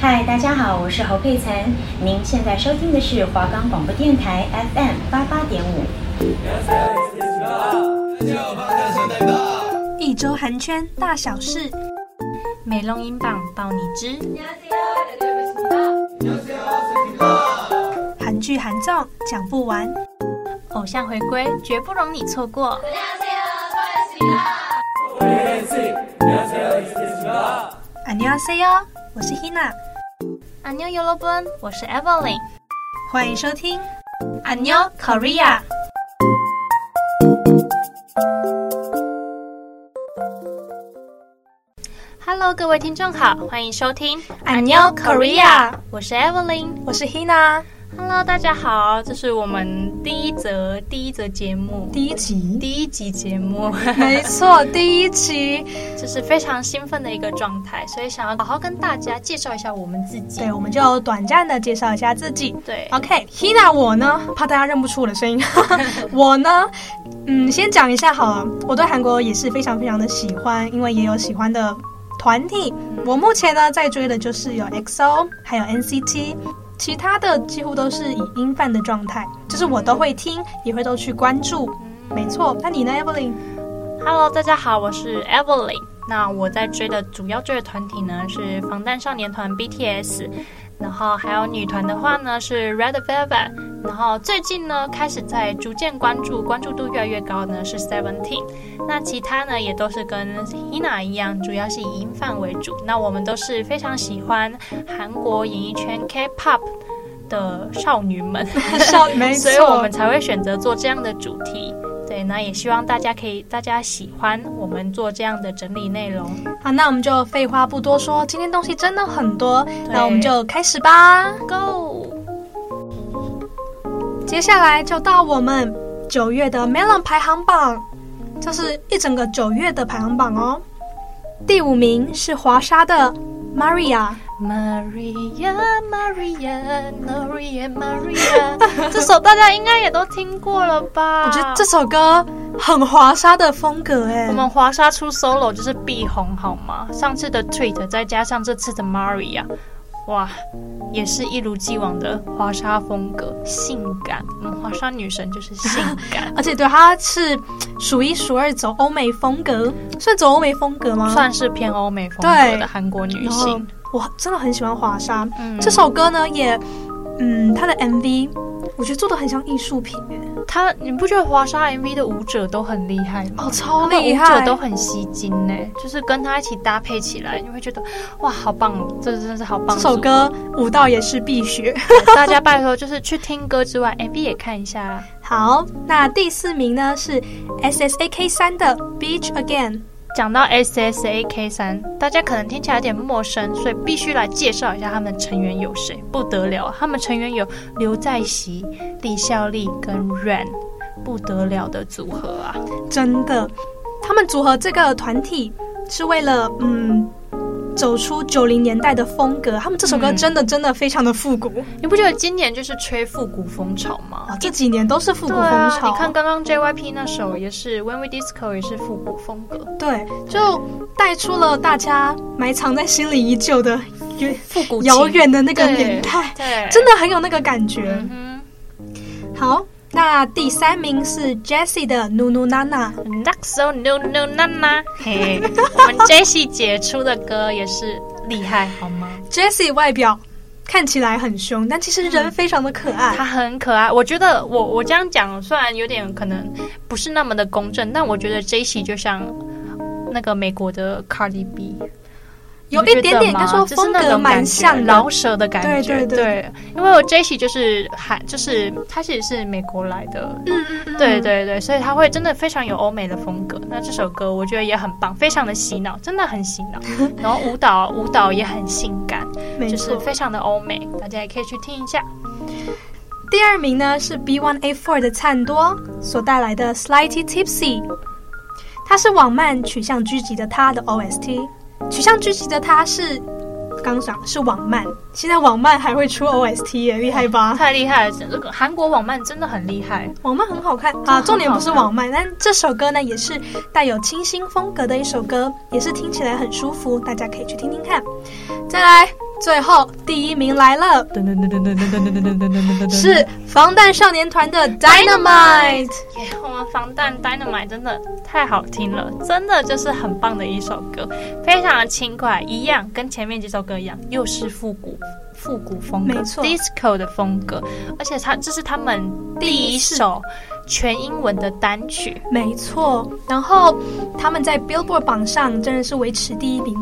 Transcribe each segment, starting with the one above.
嗨，大家好，我是侯佩岑。您现在收听的是华冈广播电台 FM 八八点五。一周韩圈大小事，美容音榜报你知。韩剧韩综讲不完，偶像回归绝不容你错过。안녕하세요，我是 Hina。 안녕여러분，我是 Evelyn。欢迎收听안녕 Korea。Hello，各位听众好，欢迎收听안녕 Korea。我是 Evelyn，我是 Hina。Hello，大家好，这是我们第一则第一则节目，第一集第一集节目，没错，第一集， 这是非常兴奋的一个状态，所以想要好好跟大家介绍一下我们自己。对，我们就短暂的介绍一下自己。对，OK，Hina，我呢，怕大家认不出我的声音，我呢，嗯，先讲一下好了，我对韩国也是非常非常的喜欢，因为也有喜欢的团体，我目前呢在追的就是有 EXO，还有 NCT。其他的几乎都是以音范的状态，就是我都会听，也会都去关注。没错，那你呢，Evelyn？Hello，大家好，我是 Evelyn。那我在追的主要追的团体呢是防弹少年团 BTS。然后还有女团的话呢是 Red Velvet，然后最近呢开始在逐渐关注，关注度越来越高呢是 Seventeen，那其他呢也都是跟 Hina 一样，主要是以音范为主。那我们都是非常喜欢韩国演艺圈 K-pop 的少女们，少女，所以我们才会选择做这样的主题。对，那也希望大家可以，大家喜欢我们做这样的整理内容。好，那我们就废话不多说，今天东西真的很多，那我们就开始吧，Go！接下来就到我们九月的 Melon 排行榜，这是一整个九月的排行榜哦。第五名是华莎的 Maria。Maria，Maria，Maria，Maria，这首大家应该也都听过了吧？我觉得这首歌很华莎的风格哎。我们华莎出 solo 就是必红好吗？上次的 tweet 再加上这次的 Maria，哇，也是一如既往的华莎风格，性感。我们，华莎女神就是性感，而且对她是数一数二走欧美风格，算走欧美风格吗？算是偏欧美风格的韩国女性。我真的很喜欢华莎，嗯，这首歌呢也，嗯，他的 MV 我觉得做的很像艺术品哎。他你不觉得华莎 MV 的舞者都很厉害吗？哦，超厉害，舞者都很吸睛呢。就是跟他一起搭配起来，你会觉得哇，好棒！这真的是好棒。这首歌舞蹈也是必学，大家拜托就是去听歌之外，MV 也看一下。好，那第四名呢是 SSAK 三的 Beach Again。讲到 S S A K 三，大家可能听起来有点陌生，所以必须来介绍一下他们成员有谁。不得了，他们成员有刘在熙、李孝利跟 Ran，不得了的组合啊！真的，他们组合这个团体是为了嗯。走出九零年代的风格，他们这首歌真的真的非常的复古。嗯，你不觉得今年就是吹复古风潮吗？啊，这几年都是复古风潮。啊，你看刚刚 JYP 那首也是 When We Disco 也是复古风格，对，就带出了大家埋藏在心里已久的复古遥远的那个年代，对，对真的很有那个感觉。嗯、好。那第三名是 Jessie 的 Nunu Nana，Not So Nunu Nana。嘿，我们 Jessie 姐出的歌也是厉害，好吗？Jessie 外表看起来很凶，但其实人非常的可爱。她、嗯、很可爱，我觉得我我这样讲虽然有点可能不是那么的公正，但我觉得 Jessie 就像那个美国的 Cardi B。有一点点，应该说风格蛮像老舍的感觉，对对对，对。因为我 Jessie 就是韩，就是他其实是美国来的，嗯嗯对对对，所以他会真的非常有欧美的风格。那这首歌我觉得也很棒，非常的洗脑，真的很洗脑。然后舞蹈舞蹈也很性感，就是非常的欧美，大家也可以去听一下。第二名呢是 B1A4 的灿多所带来的 Slightly Tipsy，它是网漫取向狙击的他的 OST。取向聚集的他是刚想是网漫，现在网漫还会出 OST 耶，厉害吧？太厉害了！这个韩国网漫真的很厉害，网漫很好看啊。重点不是网漫，但这首歌呢也是带有清新风格的一首歌，也是听起来很舒服，大家可以去听听看。再来最后第一名来了，是防弹少年团的 Dynamite。我们防弹 Dynamite 真的太好听了，真的就是很棒的一首歌，非常的轻快，一样跟前面几首歌一样，又是复古复古风格，没错，Disco 的风格，而且它这是他们第一首全英文的单曲，没错。然后他们在 Billboard 榜上真的是维持第一名。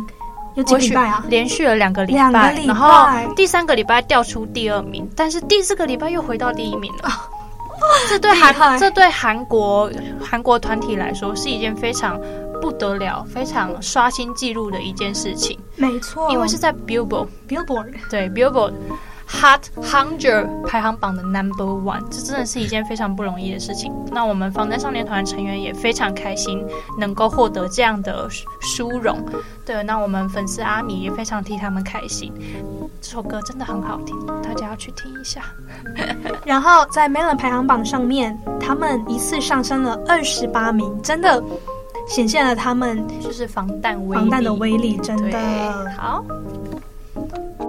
有几个礼拜啊？连续了两个礼拜，两个礼拜，然后第三个礼拜掉出第二名，但是第四个礼拜又回到第一名了。啊、这对韩这对韩国韩国团体来说是一件非常不得了、非常刷新纪录的一件事情。没错，因为是在 Billboard Billboard 对 Billboard。Hot Hundred 排行榜的 Number One，这真的是一件非常不容易的事情。那我们防弹少年团成员也非常开心，能够获得这样的殊荣。对，那我们粉丝阿米也非常替他们开心。这首歌真的很好听，大家要去听一下。然后在 Melon 排行榜上面，他们一次上升了二十八名，真的显现了他们就是防弹威防弹的威力，真的好。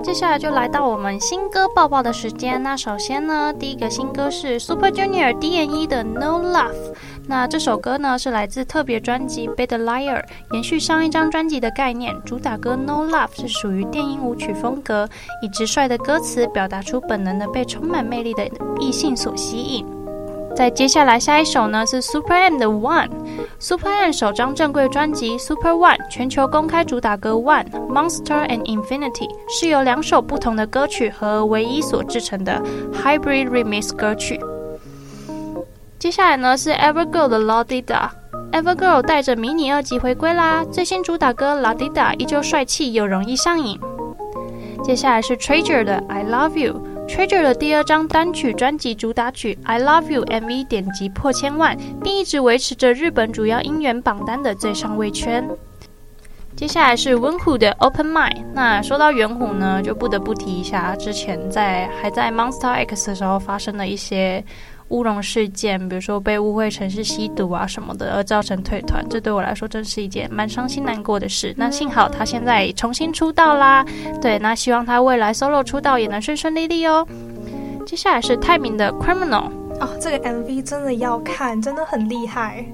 接下来就来到我们新歌报报的时间。那首先呢，第一个新歌是 Super Junior DNE 的 No Love。那这首歌呢是来自特别专辑 Bad Liar，延续上一张专辑的概念。主打歌 No Love 是属于电音舞曲风格，以直率的歌词表达出本能的被充满魅力的异性所吸引。在接下来下一首呢是 Super M 的 One，Super M 首张正规专辑 Super One 全球公开主打歌 One Monster and Infinity 是由两首不同的歌曲和唯一所制成的 Hybrid Remix 歌曲。接下来呢是 Evergirl 的 La Di Da，Evergirl 带着迷你二辑回归啦，最新主打歌 La Di Da 依旧帅气又容易上瘾。接下来是 Treasure 的 I Love You。Treasure 的第二张单曲专辑主打曲《I Love You》MV 点击破千万，并一直维持着日本主要音源榜单的最上位圈。接下来是文虎的《Open Mind》。那说到元虎呢，就不得不提一下之前在还在 Monster X 的时候发生的一些。乌龙事件，比如说被误会成是吸毒啊什么的，而造成退团，这对我来说真是一件蛮伤心难过的事。那幸好他现在重新出道啦，对，那希望他未来 solo 出道也能顺顺利利哦。接下来是泰民的 Criminal 哦，这个 MV 真的要看，真的很厉害。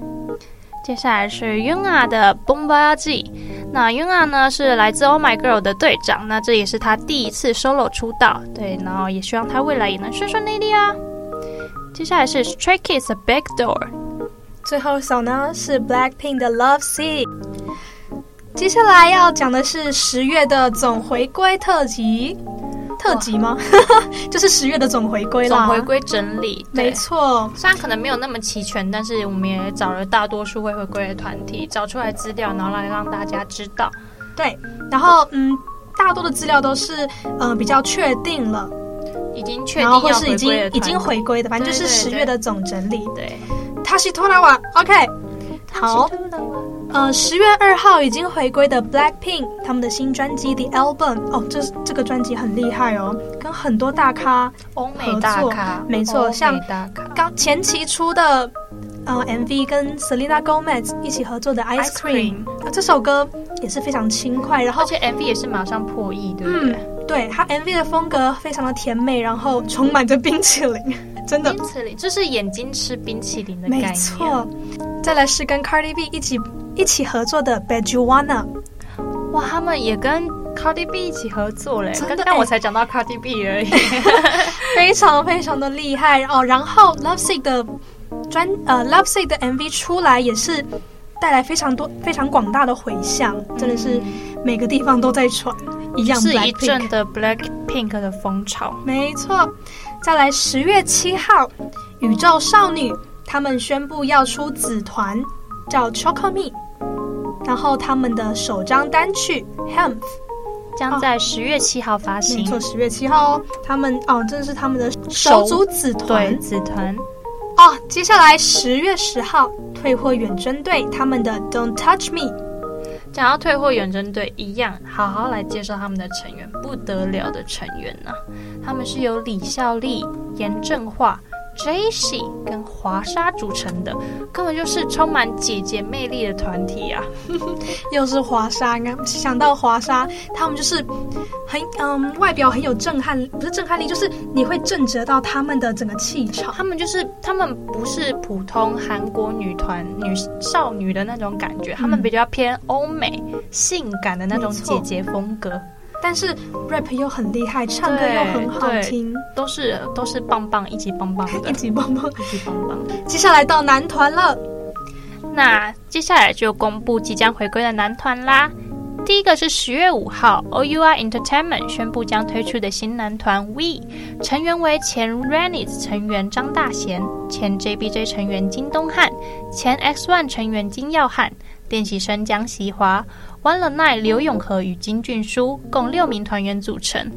接下来是 Yunga 的 Boombayah，那 Yunga 呢是来自 Oh My Girl 的队长，那这也是他第一次 solo 出道，对，然后也希望他未来也能顺顺利利啊。接下来是 Stray Kids 的 Backdoor，最后一首呢是 Blackpink 的 Lovesick。接下来要讲的是十月的总回归特辑，特辑吗？就是十月的总回归啦。总回归整理，没错。虽然可能没有那么齐全，但是我们也找了大多数会回归的团体，找出来资料，然后来让大家知道。对，然后嗯，大多的资料都是嗯、呃、比较确定了。已经确定，然后或是已经已经回归的，反正就是十月的总整理。对，Tashitonawa，OK，好，呃，十月二号已经回归的 Blackpink，他们的新专辑 The Album，哦，这这个专辑很厉害哦，跟很多大咖欧美大咖，没错，像刚前期出的呃 MV 跟 Selena Gomez 一起合作的 Ice Cream，这首歌也是非常轻快，然后而且 MV 也是马上破亿，对不对？对，他 MV 的风格非常的甜美，然后充满着冰淇淋，真的。冰淇淋就是眼睛吃冰淇淋的概念。没错。再来是跟 Cardi B 一起一起合作的 Bad You Wanna，哇，他们也跟 Cardi B 一起合作嘞。刚刚我才讲到 Cardi B 而已，非常非常的厉害哦。然后 Lovesick 的专呃 Lovesick 的 MV 出来也是带来非常多非常广大的回响，真的是每个地方都在传。一样是一阵的 Black Pink 的风潮，没错。再来十月七号，宇宙少女他们宣布要出子团，叫 Chocome，然后他们的首张单曲 Hemp 将在十月七号发行。没错，十月七号哦。他们哦，这是他们的首组子团，对，子团。哦，接下来十月十号，退货远征队他们的 Don't Touch Me。想要退货远征队一样，好好来介绍他们的成员，不得了的成员呢、他们是由李孝利、严正化、Jessie 跟华莎组成的，根本就是充满姐姐魅力的团体啊！又是华莎，想到华莎，他们就是很嗯，外表很有震撼，不是震撼力，就是你会震慑到他们的整个气场。他们就是他们不是普通韩国女团女少女的那种感觉，嗯、他们比较偏欧美性感的那种姐姐风格。但是 rap 又很厉害，唱歌又很好听，都是都是棒棒，一级棒棒的，一级棒棒，一级棒棒。接下来到男团了，那接下来就公布即将回归的男团啦。第一个是十月五号，OUI Entertainment 宣布将推出的新男团 We，成员为前 Rainice 成员张大贤、前 JBJ 成员金东汉、前 X ONE 成员金耀汉、练习生江锡华。One the Night 刘永和与金俊书共六名团员组成，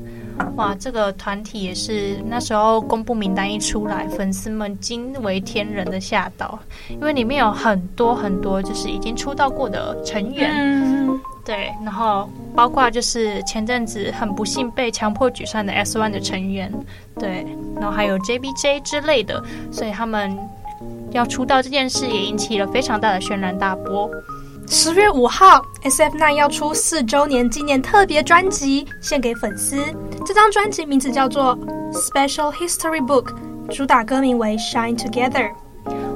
哇，这个团体也是那时候公布名单一出来，粉丝们惊为天人的吓到，因为里面有很多很多就是已经出道过的成员，嗯、对，然后包括就是前阵子很不幸被强迫解散的 S One 的成员，对，然后还有 JBJ 之类的，所以他们要出道这件事也引起了非常大的轩然大波。十月五号，SF9 要出四周年纪念特别专辑，献给粉丝。这张专辑名字叫做《Special History Book》，主打歌名为《Shine Together》。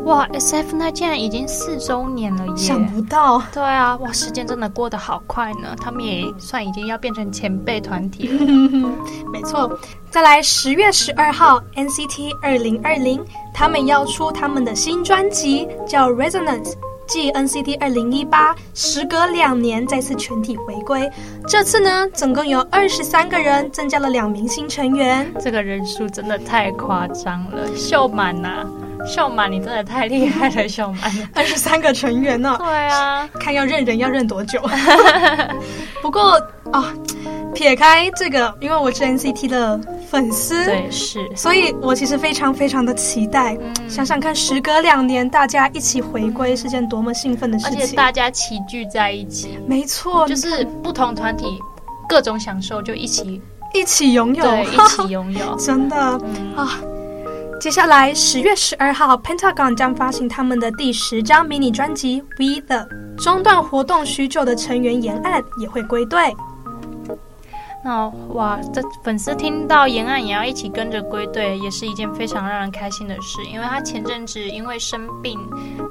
哇，SF9 竟然已经四周年了耶！想不到。对啊，哇，时间真的过得好快呢。他们也算已经要变成前辈团体了。没错。再来，十月十二号，NCT 二零二零，他们要出他们的新专辑，叫《Resonance》。继 NCT 二零一八时隔两年再次全体回归，这次呢，总共有二十三个人，增加了两名新成员。这个人数真的太夸张了，秀满呐、啊，秀满，你真的太厉害了，秀满，二十三个成员呢、哦？对啊，看要认人要认多久？不过啊。哦撇开这个，因为我是 NCT 的粉丝，对，是，所以我其实非常非常的期待。嗯、想想看，时隔两年，大家一起回归是件多么兴奋的事情，而且大家齐聚在一起，没错，就是不同团体各种享受就一起一起拥有，对，一起拥有，真的、嗯、啊！接下来十月十二号，Pentagon 将发行他们的第十张迷你专辑《We The》，中断活动许久的成员岩岸也会归队。那哇，这粉丝听到岩岸也要一起跟着归队，也是一件非常让人开心的事。因为他前阵子因为生病，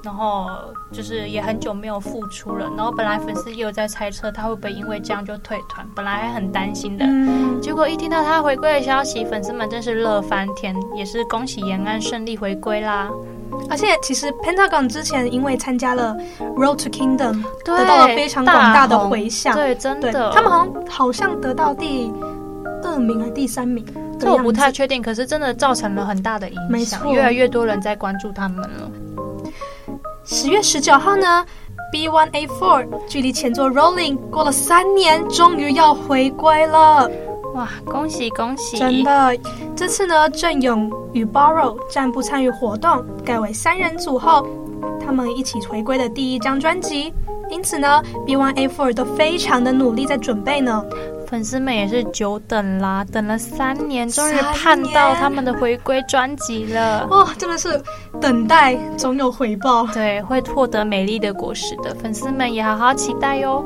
然后就是也很久没有复出了。然后本来粉丝也有在猜测他会不会因为这样就退团，本来还很担心的。嗯、结果一听到他回归的消息，粉丝们真是乐翻天，也是恭喜延安顺利回归啦。而且其实 Pentagon 之前因为参加了 Road to Kingdom，得到了非常广大的回响。对，真的，他们好像好像得到第二名还是第三名，这我不太确定。可是真的造成了很大的影响，越来越多人在关注他们了。十月十九号呢，B1A4 距离前作 Rolling 过了三年，终于要回归了。哇，恭喜恭喜！真的，这次呢，郑勇与 Borrow 暂不参与活动，改为三人组后，他们一起回归的第一张专辑。因此呢，B1A4 都非常的努力在准备呢。粉丝们也是久等啦，等了三年，终于盼到他们的回归专辑了。哇、哦，真的是等待总有回报，对，会获得美丽的果实的。粉丝们也好好期待哟。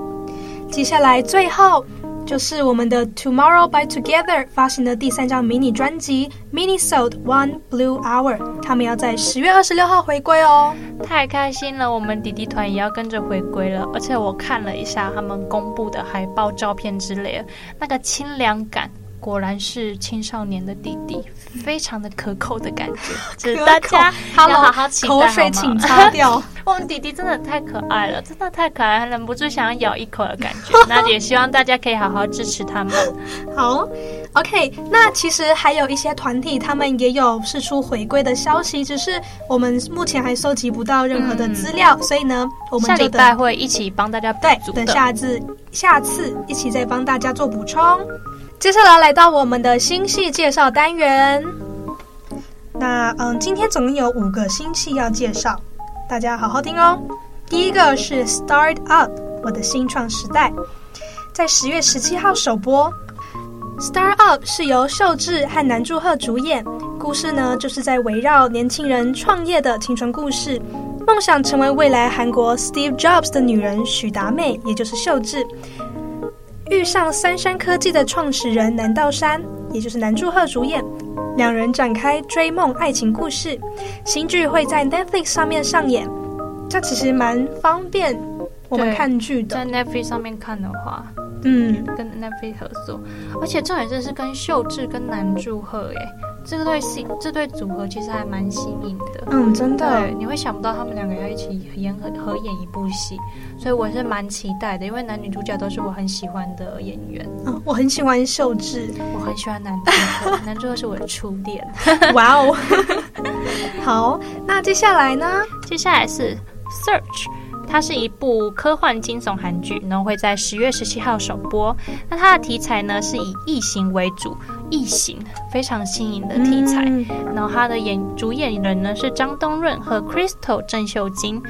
接下来最后。就是我们的 Tomorrow by Together 发行的第三张迷你专辑 MINISODE One Blue Hour，他们要在十月二十六号回归哦，太开心了！我们弟弟团也要跟着回归了，而且我看了一下他们公布的海报照片之类的，那个清凉感。果然是青少年的弟弟，非常的可口的感觉，就是大家 要好好期待，口水请擦掉。我们弟弟真的太可爱了，真的太可爱，忍不住想要咬一口的感觉。那也希望大家可以好好支持他们。好，OK。那其实还有一些团体，他们也有释出回归的消息，只是我们目前还收集不到任何的资料，嗯、所以呢，我们下礼拜会一起帮大家。对，等下次下次一起再帮大家做补充。接下来来到我们的新戏介绍单元。那嗯，今天总共有五个新戏要介绍，大家好好听哦。第一个是《Start Up》，我的新创时代，在十月十七号首播。《Start Up》是由秀智和南柱赫主演，故事呢，就是在围绕年轻人创业的青春故事，梦想成为未来韩国 Steve Jobs 的女人许达美，也就是秀智，遇上三山科技的创始人南道山，也就是南柱赫主演，两人展开追梦爱情故事。新剧会在 Netflix 上面上演，这其实蛮方便我们看剧的，在 Netflix 上面看的话。嗯，跟 Netflix 合作，而且重点是是跟秀智跟南柱赫，哎，这个对戏这对组合其实还蛮新颖的。嗯，真的，对，你会想不到他们两个要一起演合合演一部戏，所以我是蛮期待的，因为男女主角都是我很喜欢的演员。嗯，我很喜欢秀智，我很喜欢男主角，男主角是我的初恋。哇哦，好，那接下来呢？接下来是 Search。它是一部科幻惊悚韩剧，然后会在十月十七号首播。那它的题材呢是以异形为主，异形非常新颖的题材。嗯、然后他的演主演人呢是张东润和 Crystal 郑秀晶。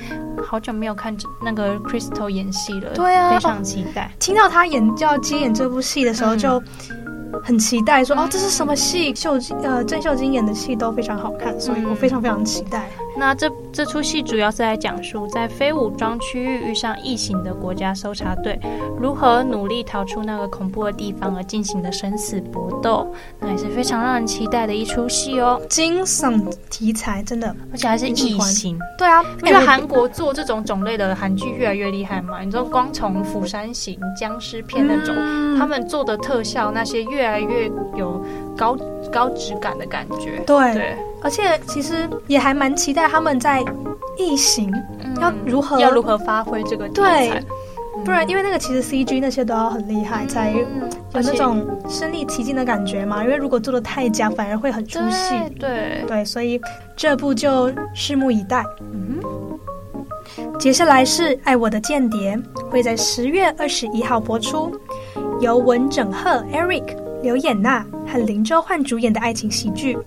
好久没有看那个 Crystal 演戏了，对啊，非常期待。听到他演就要接演这部戏的时候就。很期待说，说哦，这是什么戏？秀呃，郑秀晶演的戏都非常好看，所以我非常非常期待。嗯、那这这出戏主要是在讲述在非武装区域遇上异形的国家搜查队，如何努力逃出那个恐怖的地方而进行的生死搏斗，那也是非常让人期待的一出戏哦。惊悚题材真的，而且还是异形。对啊，因为韩国做这种种类的韩剧越来越厉害嘛。你知道，光从《釜山行》僵尸片那种，嗯、他们做的特效那些。越来越有高高质感的感觉，对，对，而且其实也还蛮期待他们在异形要如何、嗯、要如何发挥这个对，不然因为那个其实 CG 那些都要很厉害，嗯、才有那种身临其境的感觉嘛。因为如果做的太假，反而会很出戏。对对，所以这部就拭目以待。嗯，接下来是《爱我的间谍》，会在十月二十一号播出，由文整赫 Eric。刘演娜和林周焕主演的爱情喜剧，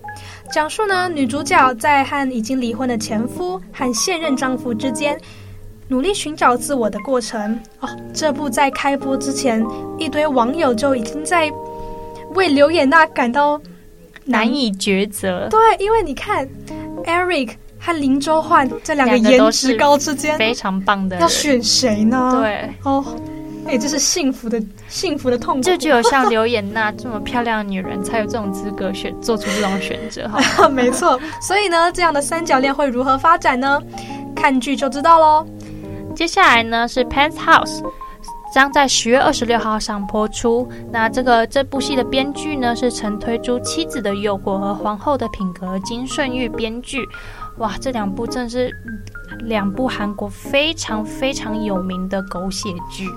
讲述呢女主角在和已经离婚的前夫和现任丈夫之间努力寻找自我的过程。哦，这部在开播之前，一堆网友就已经在为刘演娜感到难以抉择。对，因为你看，Eric 和林周焕这两个颜值高之间非常棒的，要选谁呢？对，哦。哎，这是幸福的幸福的痛苦。就只有像刘妍娜这么漂亮的女人，才有这种资格选做出这种选择，哈。没错，所以呢，这样的三角恋会如何发展呢？看剧就知道喽。接下来呢是《Penthouse》，将在十月二十六号上播出。那这个这部戏的编剧呢是曾推出《妻子的诱惑》和《皇后的品格》金顺玉编剧。哇，这两部真是。两部韩国非常非常有名的狗血剧，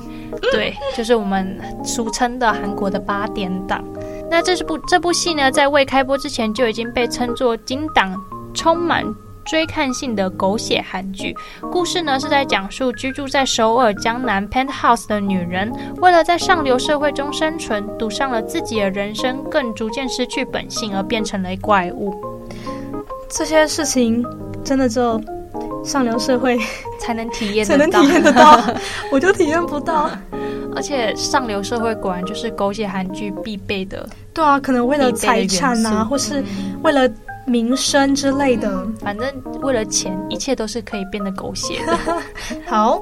对，就是我们俗称的韩国的八点档。那这是部这部戏呢，在未开播之前就已经被称作金档充满追看性的狗血韩剧。故事呢是在讲述居住在首尔江南 Penthouse 的女人，为了在上流社会中生存，赌上了自己的人生，更逐渐失去本性而变成了怪物。这些事情真的只有。上流社会 才能体验，才能体验得到，我就体验不到。而且上流社会果然就是狗血韩剧必备的。对啊，可能为了财产啊，或是为了名声之类的，嗯，反正为了钱，一切都是可以变得狗血的。好，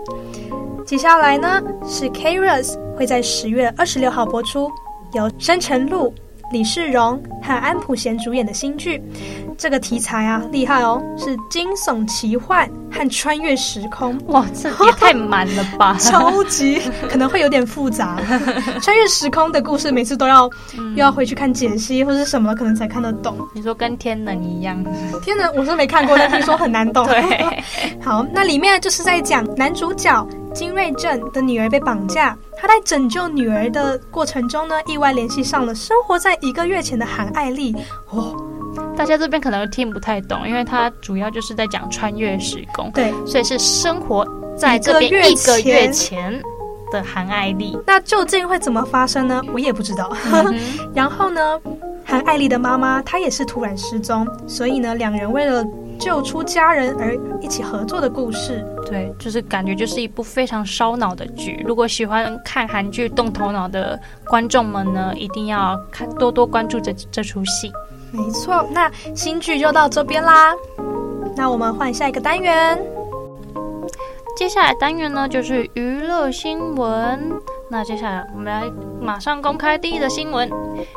接下来呢是 K-ros 会在十月二十六号播出，由申成路。李世荣和安普贤主演的新剧，这个题材啊厉害哦，是惊悚奇幻和穿越时空。哇，这也太满了吧！超级可能会有点复杂。穿越时空的故事，每次都要、嗯、又要回去看解析或者什么，可能才看得懂。你说跟天能一样？天能我是没看过，但 听说很难懂。对，好，那里面就是在讲男主角金瑞镇的女儿被绑架。他在拯救女儿的过程中呢，意外联系上了生活在一个月前的韩爱丽。哦，大家这边可能听不太懂，因为它主要就是在讲穿越时空，对，所以是生活在这边一个月前的韩爱丽。那究竟会怎么发生呢？我也不知道。嗯、然后呢，韩爱丽的妈妈她也是突然失踪，所以呢，两人为了救出家人而一起合作的故事，对，就是感觉就是一部非常烧脑的剧。如果喜欢看韩剧动头脑的观众们呢，一定要看多多关注这这出戏。没错，那新剧就到这边啦。那我们换下一个单元。接下来单元呢，就是娱乐新闻。那接下来我们来马上公开第一则新闻。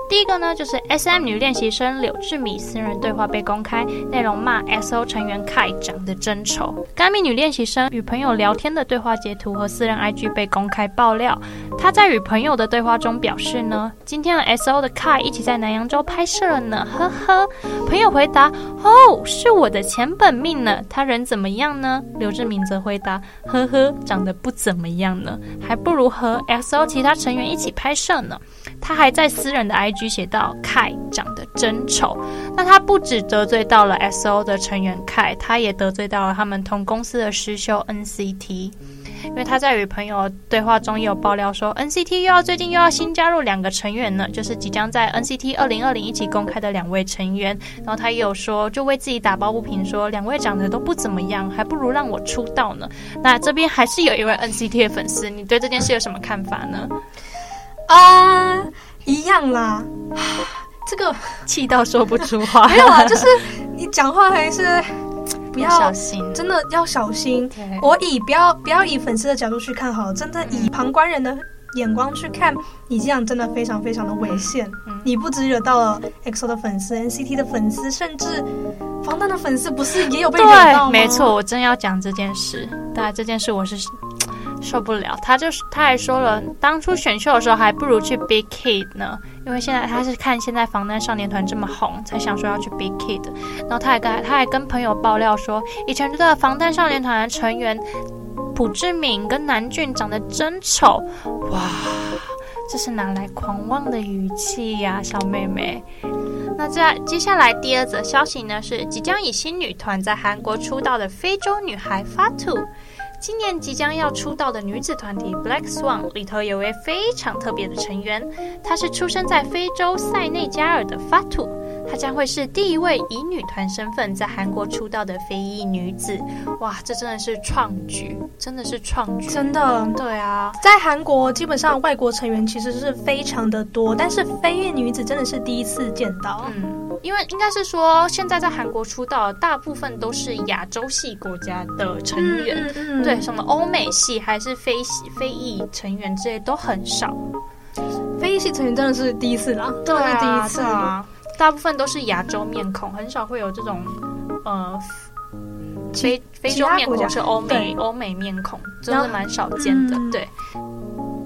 第一个呢，就是 SM 女练习生柳智敏私人对话被公开，内容骂 SO 成员 Kai 长得真丑。该名女练习生与朋友聊天的对话截图和私人 IG 被公开爆料。她在与朋友的对话中表示呢，今天和 SO 的 Kai 一起在南洋州拍摄了呢，呵呵。朋友回答：哦，是我的前本命呢。他人怎么样呢？柳智敏则回答：呵呵，长得不怎么样呢，还不如和 SO 其他成员一起拍摄呢。他还在私人的 IG 写道：“K 长得真丑。”那他不止得罪到了 SO 的成员 K，他也得罪到了他们同公司的师兄 NCT。因为他在与朋友对话中也有爆料说，NCT 又要最近又要新加入两个成员呢，就是即将在 NCT 二零二零一起公开的两位成员。然后他也有说，就为自己打抱不平，说两位长得都不怎么样，还不如让我出道呢。那这边还是有一位 NCT 的粉丝，你对这件事有什么看法呢？啊，uh, 一样啦，这个 气到说不出话。没有啊，就是你讲话还是不要，要小心，真的要小心。我以不要不要以粉丝的角度去看好，真的以旁观人的眼光去看，你这样真的非常非常的危险。嗯、你不只惹到了 EXO 的粉丝、NCT 的粉丝，甚至防弹的粉丝，不是也有被惹到吗？对，没错，我真要讲这件事。当然，这件事我是。受不了，他就是他还说了，当初选秀的时候还不如去 Big Kid 呢，因为现在他是看现在防弹少年团这么红，才想说要去 Big Hit。然后他还跟他还跟朋友爆料说，以前的防弹少年团的成员朴智敏跟南俊长得真丑，哇，这是哪来狂妄的语气呀，小妹妹。那在接下来第二则消息呢，是即将以新女团在韩国出道的非洲女孩 Fatu。今年即将要出道的女子团体 Black Swan 里头有位非常特别的成员，她是出生在非洲塞内加尔的 Fatu，她将会是第一位以女团身份在韩国出道的非裔女子。哇，这真的是创举，真的是创举，真的。对啊，在韩国基本上外国成员其实是非常的多，但是非裔女子真的是第一次见到。嗯。因为应该是说，现在在韩国出道大部分都是亚洲系国家的成员，嗯嗯嗯、对，什么欧美系还是非系非裔成员之类都很少。非裔系成员真的是第一次啦，真的是第一次啊！大部分都是亚洲面孔，很少会有这种呃非非洲面孔是欧美欧美面孔，真的蛮少见的，嗯、对。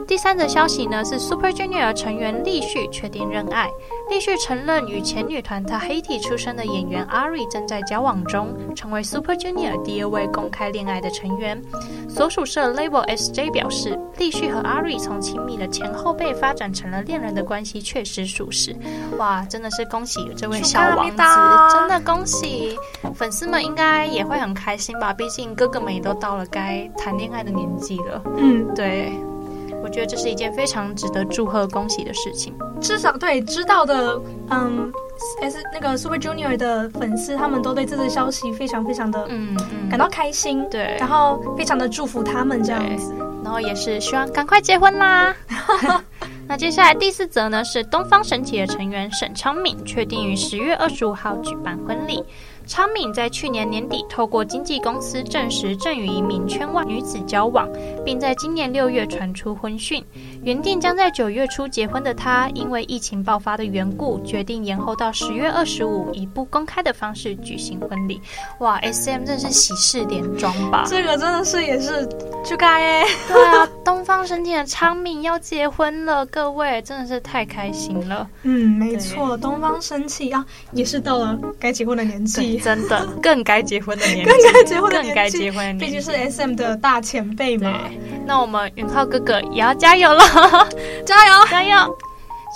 第三则消息呢，是 Super Junior 成员立旭确定认爱。立旭承认与前女团 Tahiti 出身的演员阿瑞正在交往中，成为 Super Junior 第二位公开恋爱的成员。所属社 Label SJ 表示，立旭和阿瑞从亲密的前后辈发展成了恋人的关系，确实属实。哇，真的是恭喜这位小王子，真的恭喜！粉丝们应该也会很开心吧？毕竟哥哥们也都到了该谈恋爱的年纪了。嗯，对。我觉得这是一件非常值得祝贺、恭喜的事情。至少对知道的，嗯，S 那个 Super Junior 的粉丝，他们都对这次消息非常非常的，嗯嗯，感到开心。嗯、对，然后非常的祝福他们这样子，然后也是希望赶快结婚啦。那接下来第四则呢，是东方神起的成员沈昌敏确定于十月二十五号举办婚礼。昌敏在去年年底透过经纪公司证实正与一名圈外女子交往，并在今年六月传出婚讯。原定将在九月初结婚的他，因为疫情爆发的缘故，决定延后到十月二十五，以不公开的方式举行婚礼。哇，SM 真是喜事连庄吧？这个真的是也是就该哎。对啊，东方神起的昌闵要结婚了，各位真的是太开心了。嗯，没错，东方神起啊，也是到了该结婚的年纪。真的 更该结婚的年纪，更该结婚的年纪，更该结婚的年纪，毕竟是 SM 的大前辈嘛。那我们允浩哥哥也要加油了，加油加油！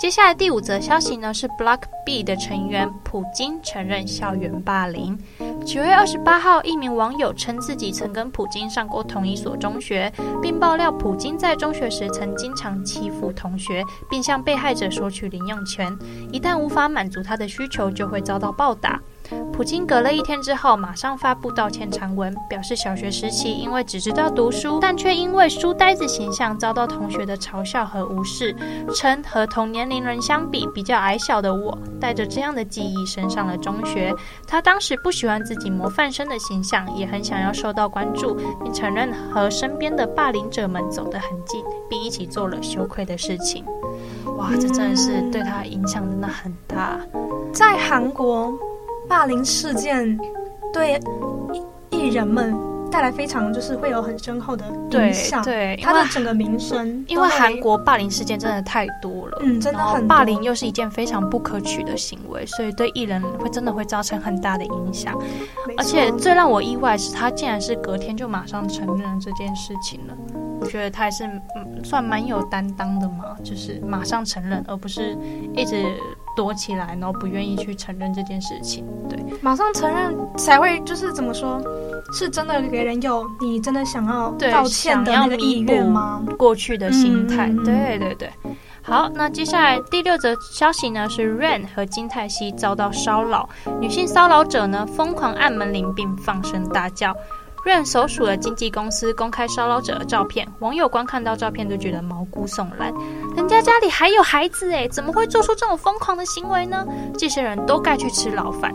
接下来第五则消息呢，是 Block B 的成员普京承认校园霸凌。九月二十八号，一名网友称自己曾跟普京上过同一所中学，并爆料普京在中学时曾经常欺负同学，并向被害者索取零用钱，一旦无法满足他的需求，就会遭到暴打。普京隔了一天之后，马上发布道歉长文，表示小学时期因为只知道读书，但却因为书呆子形象遭到同学的嘲笑和无视，称和同年龄人相比，比较矮小的我带着这样的记忆升上了中学。他当时不喜欢自己模范生的形象，也很想要受到关注，并承认和身边的霸凌者们走得很近，并一起做了羞愧的事情。哇，这真的是对他影响真的很大。在韩国，霸凌事件对艺人们带来非常就是会有很深厚的影响，对，对他的整个名声。因为韩国霸凌事件真的太多了，嗯，真的很霸凌又是一件非常不可取的行为，所以对艺人会真的会造成很大的影响。而且最让我意外是他竟然是隔天就马上承认了这件事情了。我觉得他还是嗯算蛮有担当的嘛，就是马上承认，而不是一直躲起来，然后不愿意去承认这件事情。对，马上承认才会就是怎么说，是真的给人有你真的想要道歉的那个意愿吗？过去的心态，嗯、对对对。好，那接下来第六则消息呢是 Rain 和金泰熙遭到骚扰，女性骚扰者呢疯狂按门铃并放声大叫。Rain 所属的经纪公司公开骚扰者的照片，网友观看到照片都觉得毛骨悚然。人家家里还有孩子诶，怎么会做出这种疯狂的行为呢？这些人都该去吃牢饭。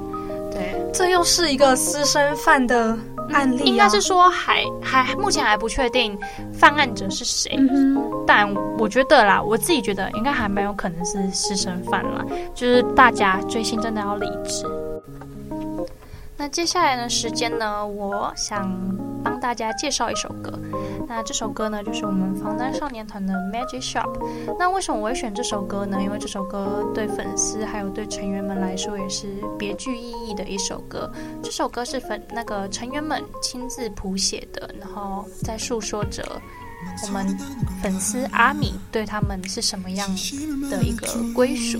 对，这又是一个私生饭的案例啊。应该是说还还目前还不确定犯案者是谁，嗯，但我觉得啦，我自己觉得应该还蛮有可能是私生饭啦。就是大家追星真的要理智。那接下来的时间呢，我想帮大家介绍一首歌。那这首歌呢，就是我们防弹少年团的《Magic Shop》。那为什么我会选这首歌呢？因为这首歌对粉丝还有对成员们来说也是别具意义的一首歌。这首歌是粉那个成员们亲自谱写的，然后在诉说着我们粉丝阿米对他们是什么样的一个归属。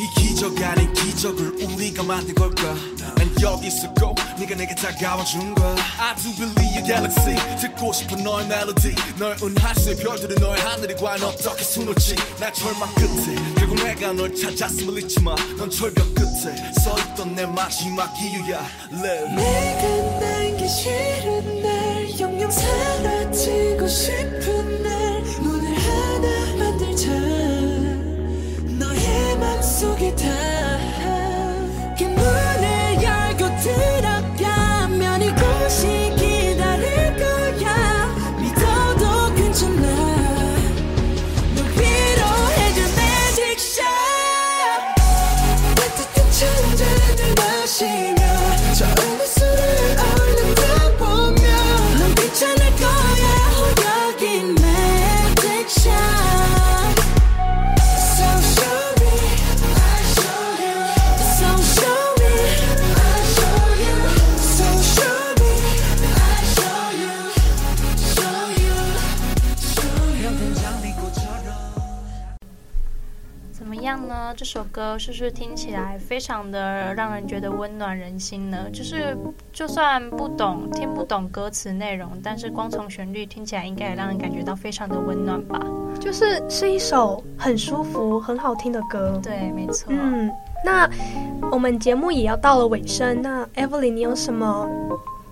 이 기적 아닌 기적을 우리가 만든 걸까? 난 여기 있었고 네가 내게 다가와준 거야 I do believe your galaxy. 듣고 싶은 너의 멜로디 널 은하수의 별들은 너의 하늘이 과연 어떻게 수놓지? 나 절망 끝에 결국 내가 널 찾았음을 잊지 마넌 절벽 끝에 서있던 내 마지막 이유야. Live. 내가 난게 싫은 날 영영 사라지고 싶은 날. 这首歌是不是听起来非常的让人觉得温暖人心呢？就是就算不懂听不懂歌词内容，但是光从旋律听起来应该也让人感觉到非常的温暖吧？就是是一首很舒服、很好听的歌。对，没错。嗯，那我们节目也要到了尾声，那 Evelyn，你有什么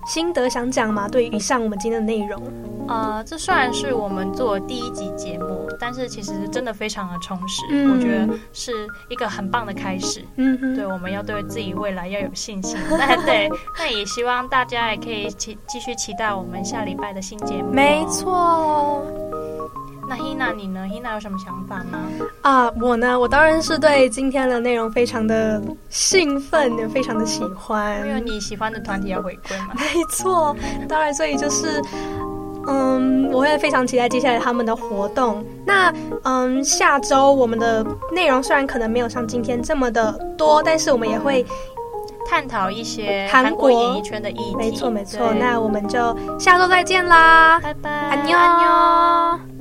心得想讲吗？对于以上我们今天的内容。呃，这虽然是我们做第一集节目，但是其实真的非常的充实，嗯，我觉得是一个很棒的开始。嗯，对，我们要对自己未来要有信心。那对，那也希望大家也可以期继续期待我们下礼拜的新节目。没错。那 Hina 你呢？Hina 有什么想法吗？啊，我呢，我当然是对今天的内容非常的兴奋，也非常的喜欢。因为你喜欢的团体要回归嘛。没错，当然，所以就是。嗯，我会非常期待接下来他们的活动。那嗯，下周我们的内容虽然可能没有像今天这么的多，但是我们也会探讨一些韩国演艺圈的议题。没错没错，那我们就下周再见啦，拜拜，安妞。